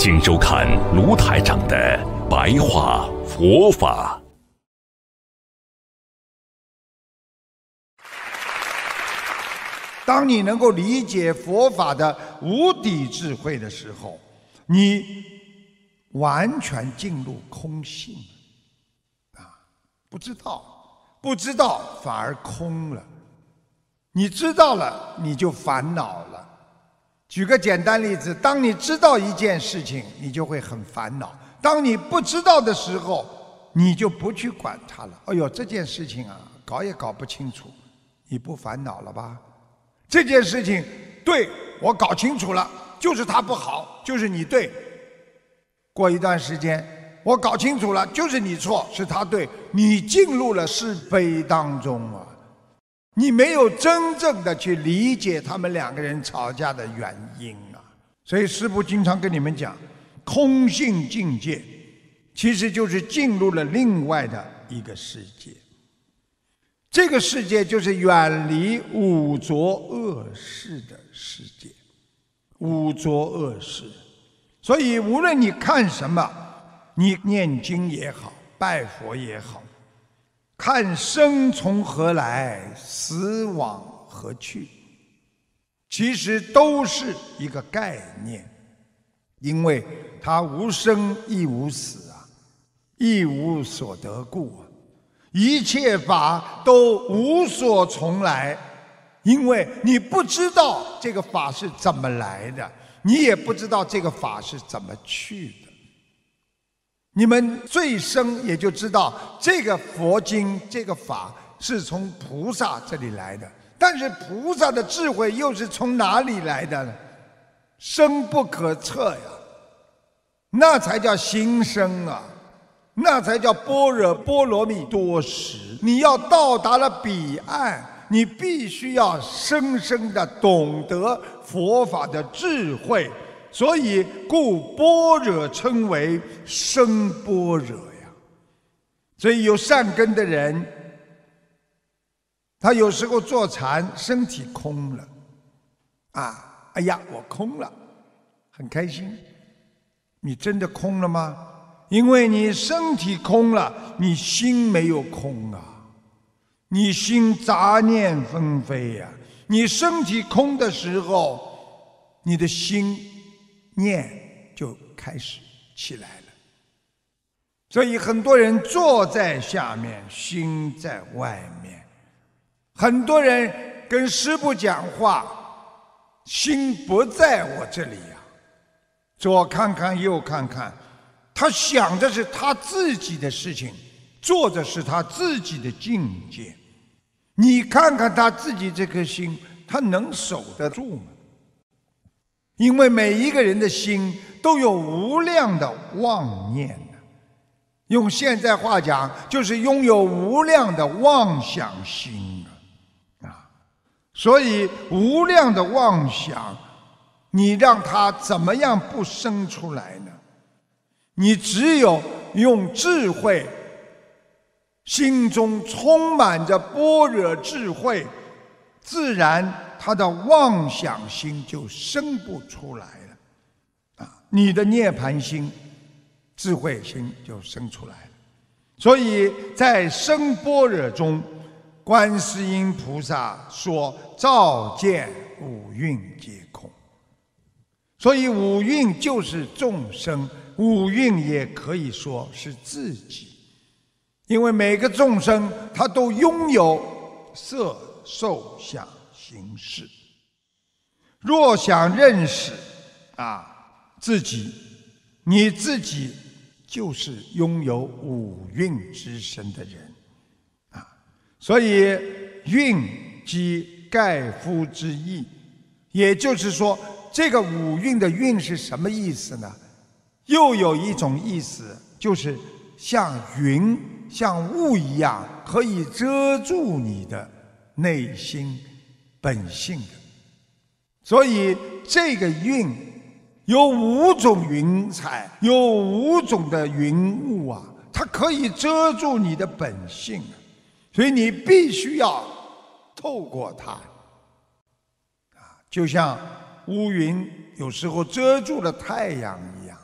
请收看卢台长的白话佛法。当你能够理解佛法的无底智慧的时候，你完全进入空性啊！不知道，不知道反而空了。你知道了，你就烦恼了。举个简单例子，当你知道一件事情，你就会很烦恼；当你不知道的时候，你就不去管它了。哎呦，这件事情啊，搞也搞不清楚，你不烦恼了吧？这件事情，对我搞清楚了，就是他不好，就是你对。过一段时间，我搞清楚了，就是你错，是他对，你进入了是非当中啊。你没有真正的去理解他们两个人吵架的原因啊，所以师父经常跟你们讲，空性境界其实就是进入了另外的一个世界。这个世界就是远离五浊恶世的世界，五浊恶世。所以无论你看什么，你念经也好，拜佛也好。看生从何来，死往何去，其实都是一个概念，因为它无生亦无死啊，亦无所得故啊，一切法都无所从来，因为你不知道这个法是怎么来的，你也不知道这个法是怎么去的。你们最深也就知道这个佛经这个法是从菩萨这里来的，但是菩萨的智慧又是从哪里来的呢？深不可测呀，那才叫心生啊，那才叫般若波罗蜜多时。你要到达了彼岸，你必须要深深的懂得佛法的智慧。所以，故般若称为生般若呀。所以有善根的人，他有时候坐禅，身体空了，啊，哎呀，我空了，很开心。你真的空了吗？因为你身体空了，你心没有空啊。你心杂念纷飞呀。你身体空的时候，你的心。念就开始起来了，所以很多人坐在下面，心在外面；很多人跟师傅讲话，心不在我这里呀。左看看，右看看，他想的是他自己的事情，做的是他自己的境界。你看看他自己这颗心，他能守得住吗？因为每一个人的心都有无量的妄念用现在话讲，就是拥有无量的妄想心啊！啊，所以无量的妄想，你让它怎么样不生出来呢？你只有用智慧，心中充满着般若智慧，自然。他的妄想心就生不出来了，啊，你的涅盘心、智慧心就生出来了。所以在生般若中，观世音菩萨说：“照见五蕴皆空。”所以五蕴就是众生，五蕴也可以说是自己，因为每个众生他都拥有色、受、想。形式。若想认识啊自己，你自己就是拥有五蕴之身的人啊。所以蕴即盖夫之意，也就是说，这个五蕴的蕴是什么意思呢？又有一种意思，就是像云、像雾一样，可以遮住你的内心本性的。所以这个云有五种云彩，有五种的云雾啊，它可以遮住你的本性，所以你必须要透过它，啊，就像乌云有时候遮住了太阳一样，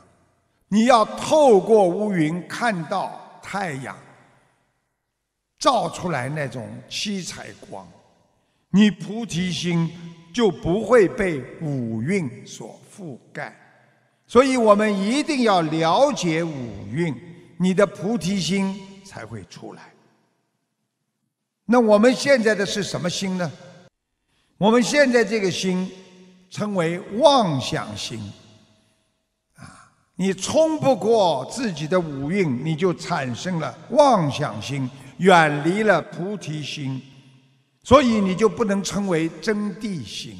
你要透过乌云看到太阳照出来那种七彩光，你菩提心。就不会被五蕴所覆盖，所以我们一定要了解五蕴，你的菩提心才会出来。那我们现在的是什么心呢？我们现在这个心称为妄想心，啊，你冲不过自己的五蕴，你就产生了妄想心，远离了菩提心。所以你就不能称为真谛心，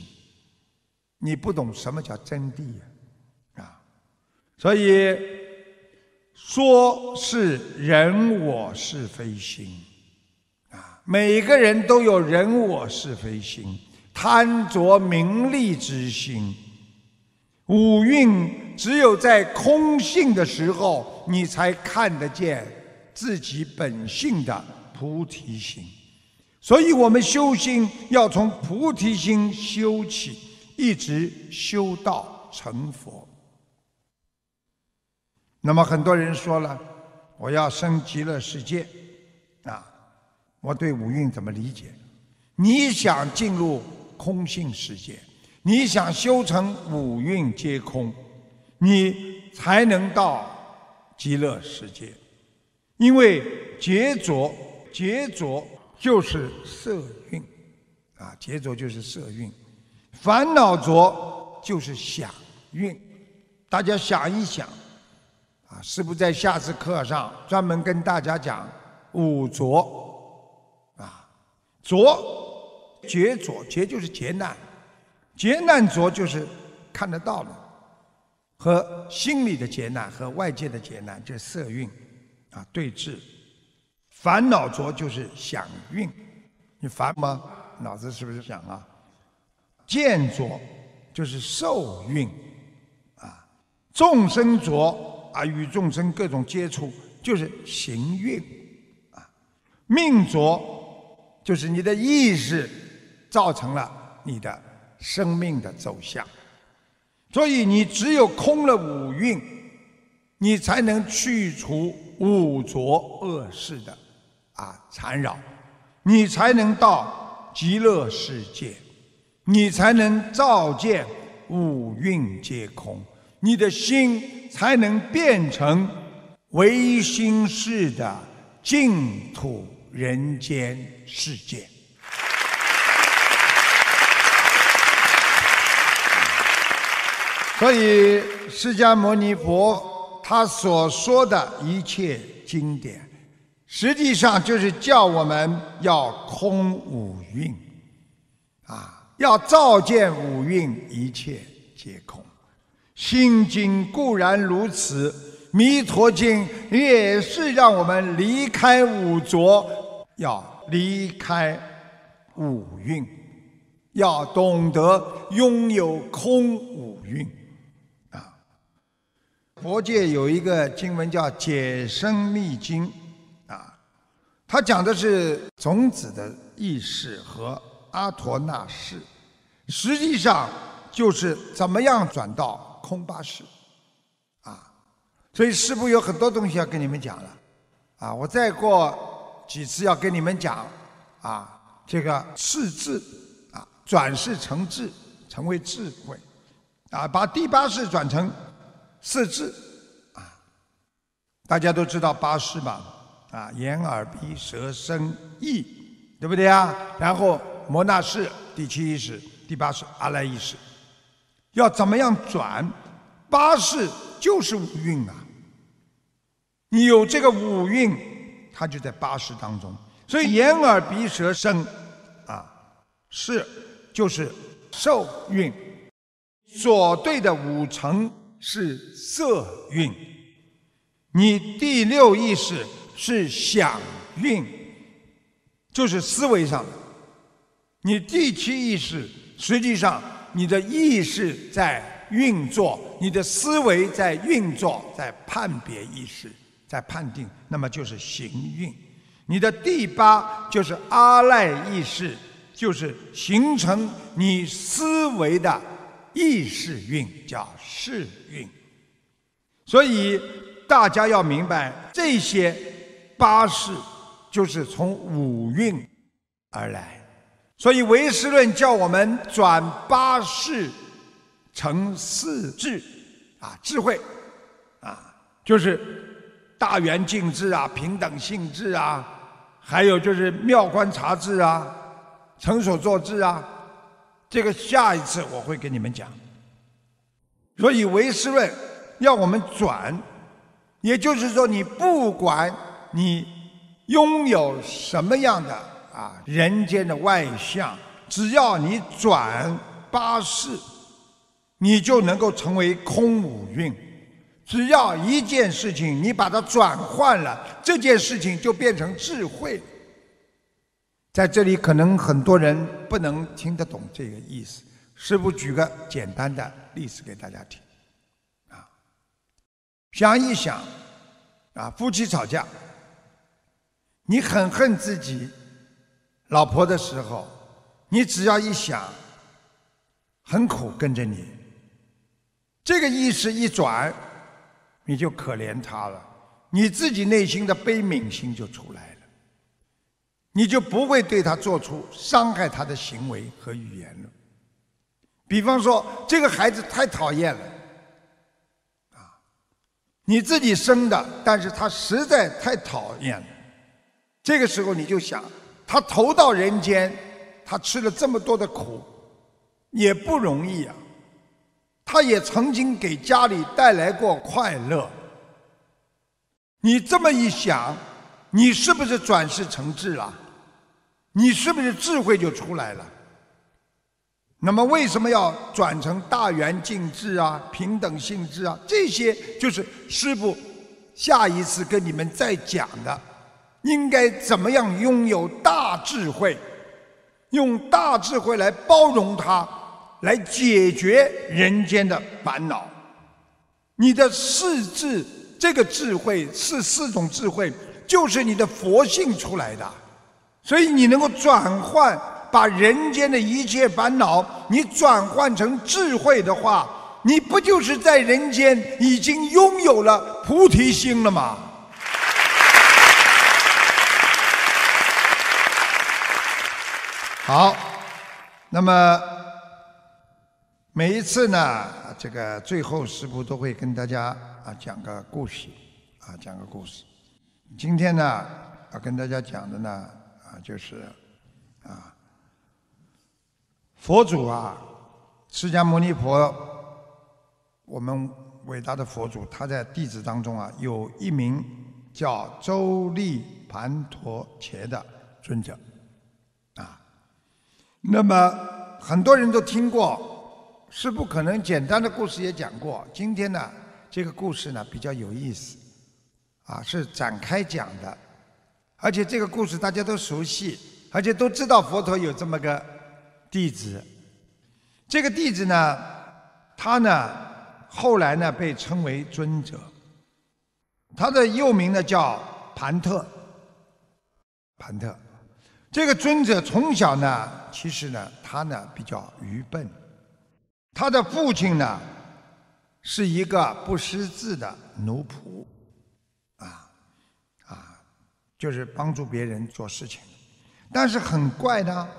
你不懂什么叫真谛呀，啊！所以说是人我是非心，啊，每个人都有人我是非心，贪着名利之心，五蕴只有在空性的时候，你才看得见自己本性的菩提心。所以我们修心要从菩提心修起，一直修到成佛。那么很多人说了，我要升极乐世界，啊，我对五蕴怎么理解？你想进入空性世界，你想修成五蕴皆空，你才能到极乐世界，因为劫着劫着。就是色蕴，啊，劫着就是色蕴，烦恼着就是想蕴。大家想一想，啊，是不是在下次课上专门跟大家讲五浊，啊，浊劫浊劫就是劫难，劫难浊就是看得到的，和心理的劫难和外界的劫难，这色蕴，啊，对峙。烦恼着就是想运，你烦吗？脑子是不是想啊？见着就是受运，啊，众生着啊，与众生各种接触就是行运，啊，命着就是你的意识造成了你的生命的走向，所以你只有空了五蕴，你才能去除五浊恶事的。啊，缠绕，你才能到极乐世界，你才能照见五蕴皆空，你的心才能变成唯心式的净土人间世界。所以，释迦牟尼佛他所说的一切经典。实际上就是叫我们要空五蕴，啊，要照见五蕴一切皆空。心经固然如此，弥陀经也是让我们离开五浊，要离开五蕴，要懂得拥有空五蕴。啊，佛界有一个经文叫《解生密经》。他讲的是种子的意识和阿陀那识，实际上就是怎么样转到空巴识，啊，所以师父有很多东西要跟你们讲了，啊，我再过几次要跟你们讲，啊，这个四智，啊，转世成智，成为智慧，啊，把第八世转成四智，啊，大家都知道八识吧？啊，眼耳鼻舌身意，对不对啊？然后摩那士第七意识，第八识阿赖意识，要怎么样转？八识就是五蕴啊。你有这个五蕴，它就在八识当中。所以眼耳鼻舌身啊，是就是受蕴所对的五成是色蕴，你第六意识是想运，就是思维上的。你第七意识实际上你的意识在运作，你的思维在运作，在判别意识，在判定，那么就是行运。你的第八就是阿赖意识，就是形成你思维的意识运，叫识运。所以大家要明白，这些八识就是从五蕴而来。所以唯识论叫我们转八识成四智，啊，智慧，啊，就是大圆镜智啊，平等性智啊。还有就是妙观察智啊，成所作智啊，这个下一次我会跟你们讲。所以唯识论要我们转，也就是说，你不管你拥有什么样的啊人间的外相，只要你转八世，你就能够成为空五蕴。只要一件事情，你把它转换了，这件事情就变成智慧。在这里，可能很多人不能听得懂这个意思。师父举个简单的例子给大家听，啊，想一想，啊，夫妻吵架，你很恨自己老婆的时候，你只要一想，很苦跟着你，这个意识一转。你就可怜他了，你自己内心的悲悯心就出来了，你就不会对他做出伤害他的行为和语言了。比方说，这个孩子太讨厌了，啊，你自己生的，但是他实在太讨厌了。这个时候你就想，他投到人间，他吃了这么多的苦，也不容易啊。他也曾经给家里带来过快乐。你这么一想，你是不是转世成智了？你是不是智慧就出来了？那么为什么要转成大圆净智啊、平等性智啊？这些就是师傅下一次跟你们再讲的，应该怎么样拥有大智慧，用大智慧来包容它。来解决人间的烦恼，你的四智这个智慧是四种智慧，就是你的佛性出来的，所以你能够转换，把人间的一切烦恼，你转换成智慧的话，你不就是在人间已经拥有了菩提心了吗？好，那么。每一次呢，这个最后师傅都会跟大家啊讲个故事，啊讲个故事。今天呢，要跟大家讲的呢，啊就是啊佛祖啊，释迦牟尼佛，我们伟大的佛祖，他在弟子当中啊，有一名叫周利盘陀伽的尊者，那么很多人都听过。是不可能简单的故事也讲过。今天呢，这个故事呢比较有意思，啊，是展开讲的，而且这个故事大家都熟悉，而且都知道佛陀有这么个弟子。这个弟子呢，他呢后来呢被称为尊者，他的幼名呢叫盘特。盘特，这个尊者从小呢，其实呢他呢比较愚笨。他的父亲呢，是一个不识字的奴仆，啊，啊，就是帮助别人做事情。但是很怪呢，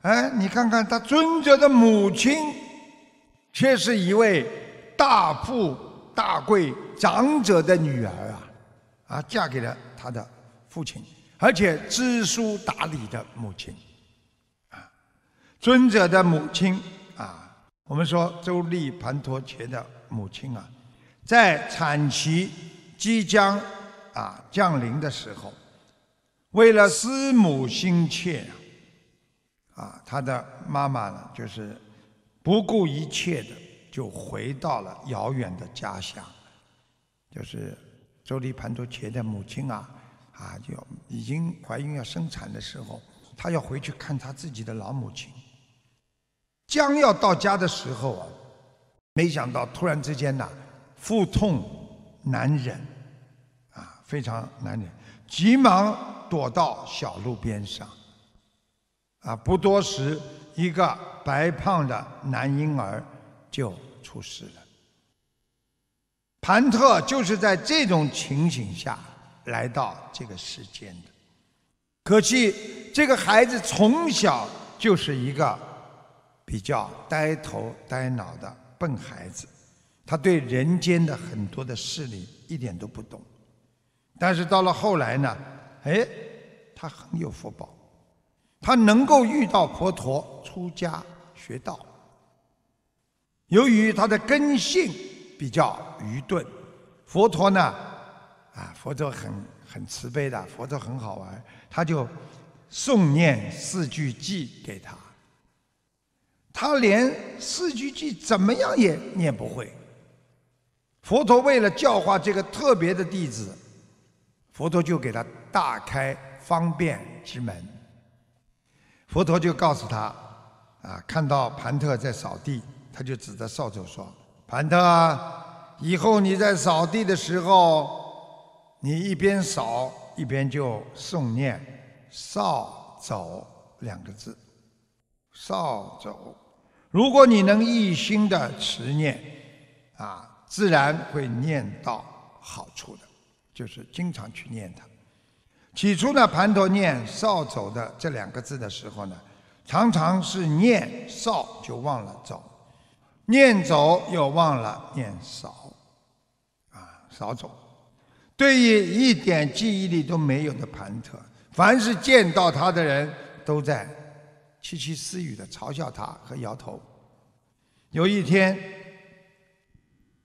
哎，你看看他尊者的母亲，却是一位大富大贵长者的女儿啊，啊，嫁给了他的父亲，而且知书达理的母亲，啊，尊者的母亲啊。我们说周利盘陀伽的母亲啊，在产期即将啊降临的时候，为了思母心切啊，他的妈妈呢就是不顾一切的就回到了遥远的家乡，就是周利盘陀伽的母亲啊，啊，就已经怀孕要生产的时候，他要回去看他自己的老母亲。将要到家的时候啊，没想到突然之间呐，腹痛难忍，啊，非常难忍，急忙躲到小路边上。啊，不多时，一个白胖的男婴儿就出世了。盘特就是在这种情形下来到这个世间的。可惜，这个孩子从小就是一个比较呆头呆脑的笨孩子，他对人间的很多的事理一点都不懂。但是到了后来呢，哎，他很有福报。他能够遇到佛陀出家学道，由于他的根性比较愚钝，佛陀呢，啊，佛陀很很慈悲的，佛陀很好玩，他就诵念四句偈给他。他连四句偈怎么样也念不会。佛陀为了教化这个特别的弟子，佛陀就给他大开方便之门。佛陀就告诉他，啊，看到盘特在扫地，他就指着扫帚说：“盘特，以后你在扫地的时候，你一边扫一边就诵念‘扫帚’两个字。扫帚，如果你能一心的持念，啊，自然会念到好处的，就是经常去念它。”起初呢，盘陀念扫帚的这两个字的时候呢，常常是念扫就忘了走，念走又忘了念扫，啊，扫帚。对于一点记忆力都没有的盘特，凡是见到他的人都在窃窃私语的嘲笑他和摇头。有一天，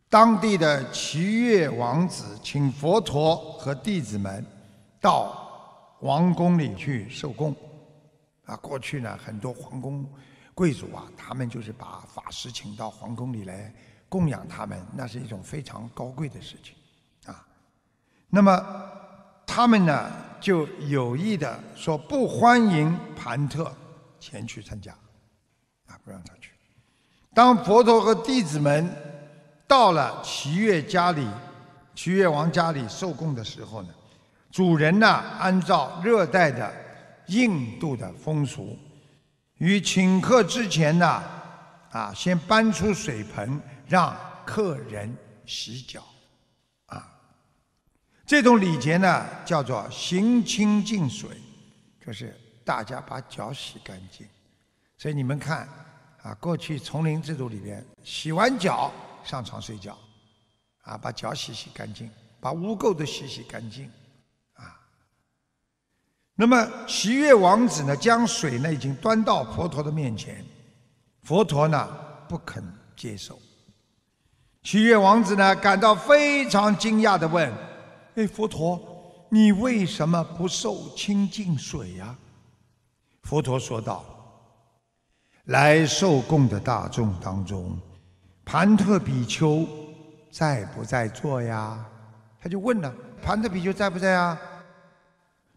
当地的齐越王子请佛陀和弟子们。到王宫里去受供，啊，过去呢很多皇宫贵族啊，他们就是把法师请到皇宫里来供养他们，那是一种非常高贵的事情，那么他们呢就有意的说不欢迎盘特前去参加，啊，不让他去。当佛陀和弟子们到了齐越家里，齐越王家里受供的时候呢。主人呢，按照热带的印度的风俗，于请客之前呢，啊，先搬出水盆让客人洗脚，这种礼节呢叫做行清净水，就是大家把脚洗干净。所以你们看，啊，过去丛林制度里边，洗完脚上床睡觉，啊，把脚洗洗干净，把污垢都洗洗干净。啊那么齐越王子呢，将水呢已经端到佛陀的面前，佛陀呢不肯接受。齐越王子呢感到非常惊讶的问：“哎，佛陀，你为什么不受清净水呀？”佛陀说道：“来受供的大众当中，盘特比丘在不在座呀？”他就问了：“盘特比丘在不在啊？”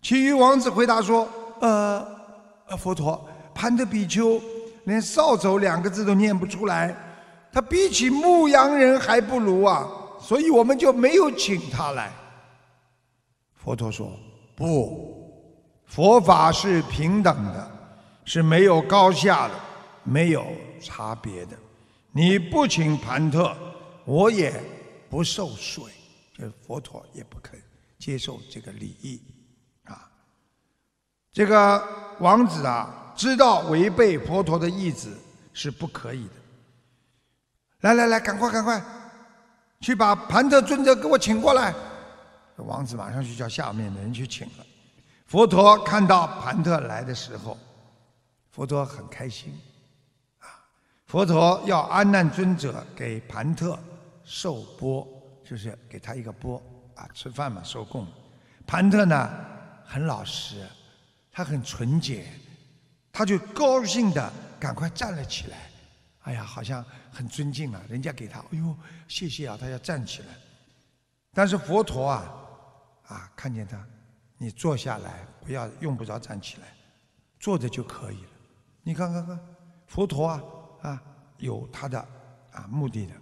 其余王子回答说：“呃，呃，佛陀，盘特比丘连扫帚两个字都念不出来，他比起牧羊人还不如啊，所以我们就没有请他来。”佛陀说：“不，佛法是平等的，是没有高下的，没有差别的。你不请盘特，我也不受水，这佛陀也不肯接受这个礼仪。”这个王子啊，知道违背佛陀的意志是不可以的。来来来，赶快赶快，去把盘特尊者给我请过来。王子马上就叫下面的人去请了。佛陀看到盘特来的时候，佛陀很开心，啊，佛陀要安难尊者给盘特受钵，就是给他一个钵啊，吃饭嘛，受供。盘特呢，很老实。他很纯洁，他就高兴的赶快站了起来，哎呀，好像很尊敬啊，人家给他，哎呦，谢谢啊，他要站起来。但是佛陀啊，啊，看见他，你坐下来，不要用不着站起来，坐着就可以了。你看看看，佛陀啊啊，有他的啊目的的，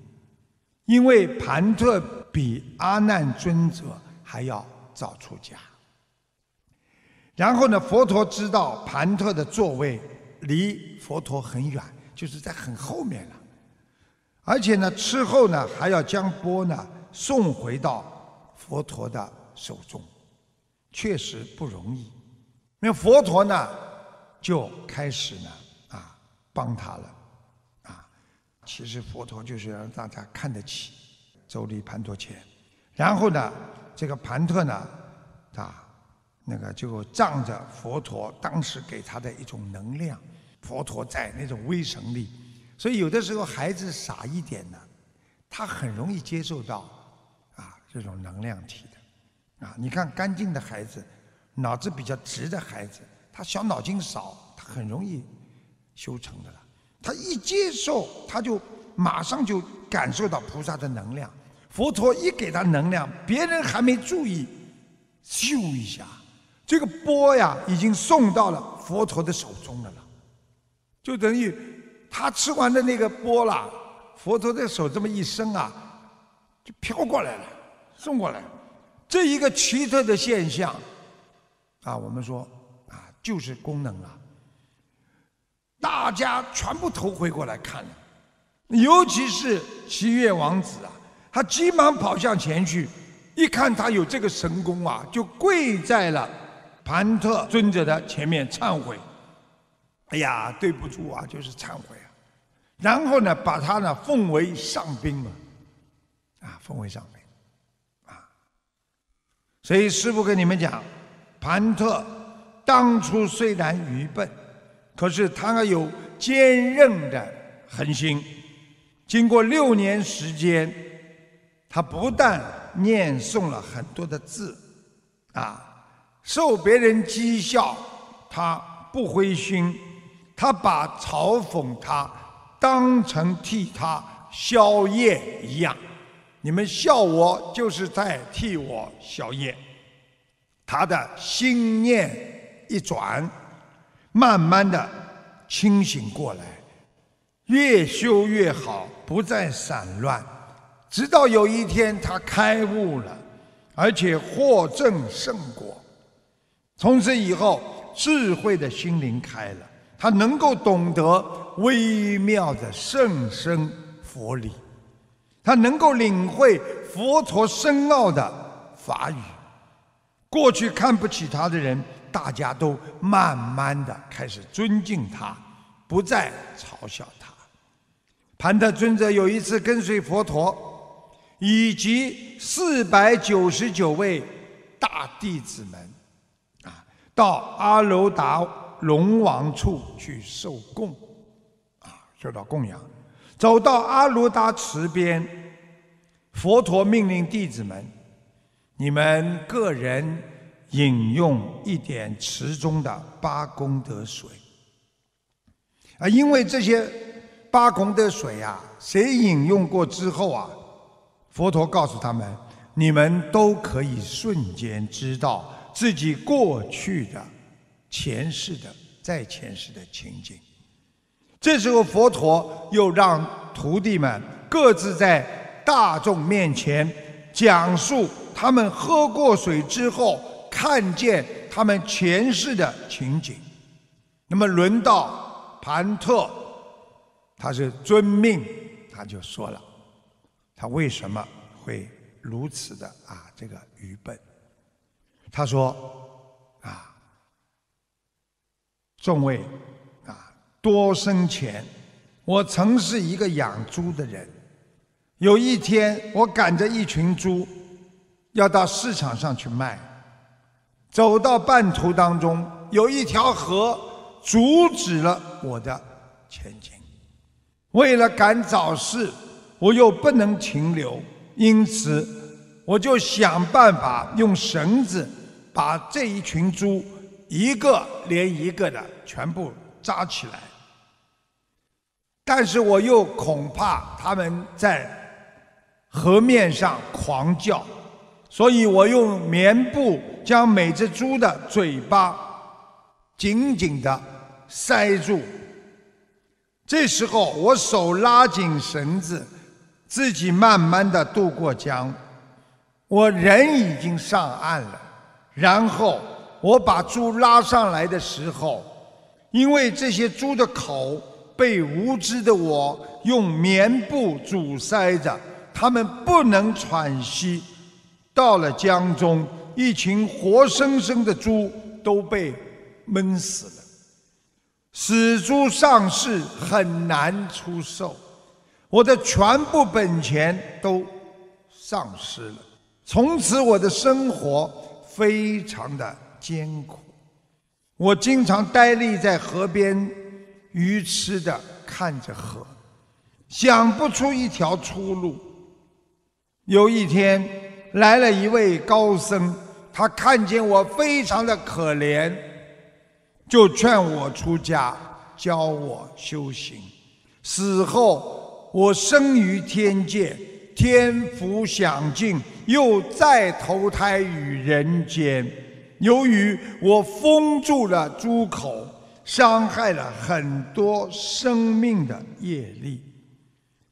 因为盘特比阿难尊者还要早出家。然后呢，佛陀知道盘特的座位离佛陀很远，就是在很后面了。而且呢，之后呢还要将钵呢送回到佛陀的手中，确实不容易。那佛陀呢就开始呢啊帮他了啊。其实佛陀就是让大家看得起周利盘陀前，然后呢，这个盘特呢啊。那个就仗着佛陀当时给他的一种能量，佛陀在那种威神力，所以有的时候孩子傻一点呢，他很容易接受到啊这种能量体的，啊，你看干净的孩子，脑子比较直的孩子，他小脑筋少，他很容易修成的了。他一接受，他就马上就感受到菩萨的能量。佛陀一给他能量，别人还没注意，咻一下。这个钵呀，已经送到了佛陀的手中了了，就等于他吃完的那个钵啦，佛陀的手这么一伸啊，就飘过来了，送过来。这一个奇特的现象，啊，我们说啊，就是功能啊，大家全部头回过来看了，尤其是七月王子啊，他急忙跑向前去，一看他有这个神功啊，就跪在了。盘特尊者的前面忏悔，哎呀，对不住啊，就是忏悔啊。然后呢，把他呢奉为上宾嘛，啊，奉为上宾，所以师父跟你们讲，盘特当初虽然愚笨，可是他有坚韧的恒心。经过六年时间，他不但念诵了很多的字，啊。受别人讥笑，他不灰心，他把嘲讽他当成替他消业一样。你们笑我，就是在替我消业。他的心念一转，慢慢的清醒过来，越修越好，不再散乱。直到有一天，他开悟了，而且获证圣果。从此以后，智慧的心灵开了，他能够懂得微妙的圣生佛理，他能够领会佛陀深奥的法语。过去看不起他的人，大家都慢慢的开始尊敬他，不再嘲笑他。盘特尊者有一次跟随佛陀以及四百九十九位大弟子们。啊到阿罗达龙王处去受供，啊，受到供养。走到阿罗达池边，佛陀命令弟子们：你们个人饮用一点池中的八功德水。啊，因为这些八功德水啊，谁饮用过之后啊，佛陀告诉他们：你们都可以瞬间知道。自己过去的、前世的、在前世的情景。这时候，佛陀又让徒弟们各自在大众面前讲述他们喝过水之后看见他们前世的情景。那么，轮到盘特，他是遵命，他就说了，他为什么会如此的啊？这个愚笨。他说：“啊，众位啊，多生前，我曾是一个养猪的人。有一天，我赶着一群猪，要到市场上去卖。走到半途当中，有一条河阻止了我的前进。为了赶早市，我又不能停留，因此我就想办法用绳子。”把这一群猪一个连一个的全部扎起来，但是我又恐怕他们在河面上狂叫，所以我用棉布将每只猪的嘴巴紧紧地塞住。这时候，我手拉紧绳子，自己慢慢地渡过江。我人已经上岸了，然后我把猪拉上来的时候，因为这些猪的口。被无知的我用棉布阻塞着，他们不能喘息。到了江中，一群活生生的猪都被闷死了。死猪上市很难出售，我的全部本钱都丧失了。从此，我的生活非常的艰苦。我经常呆立在河边。愚痴的看着河，想不出一条出路。有一天，来了一位高僧，他看见我非常的可怜，就劝我出家，教我修行。死后，我生于天界，天福享尽，又再投胎于人间。由于我封住了猪口。伤害了很多生命的业力，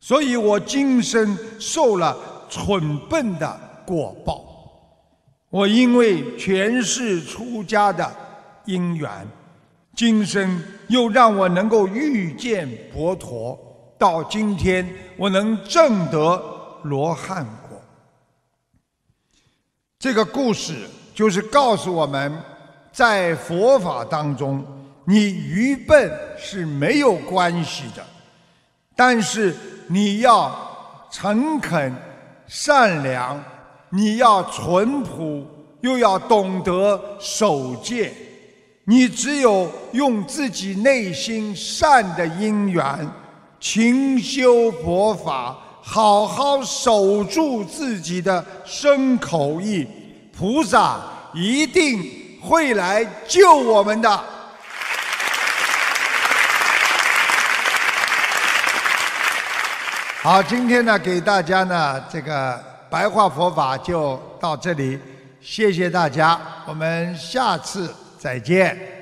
所以我今生受了蠢笨的果报。我因为前世出家的因缘，今生又让我能够遇见佛陀，到今天我能证得罗汉果。这个故事就是告诉我们，在佛法当中。你愚笨是没有关系的，但是你要诚恳、善良，你要淳朴，又要懂得守戒。你只有用自己内心善的因缘，勤修佛法，好好守住自己的身口意，菩萨一定会来救我们的。好，今天呢，给大家呢这个白话佛法就到这里，谢谢大家，我们下次再见。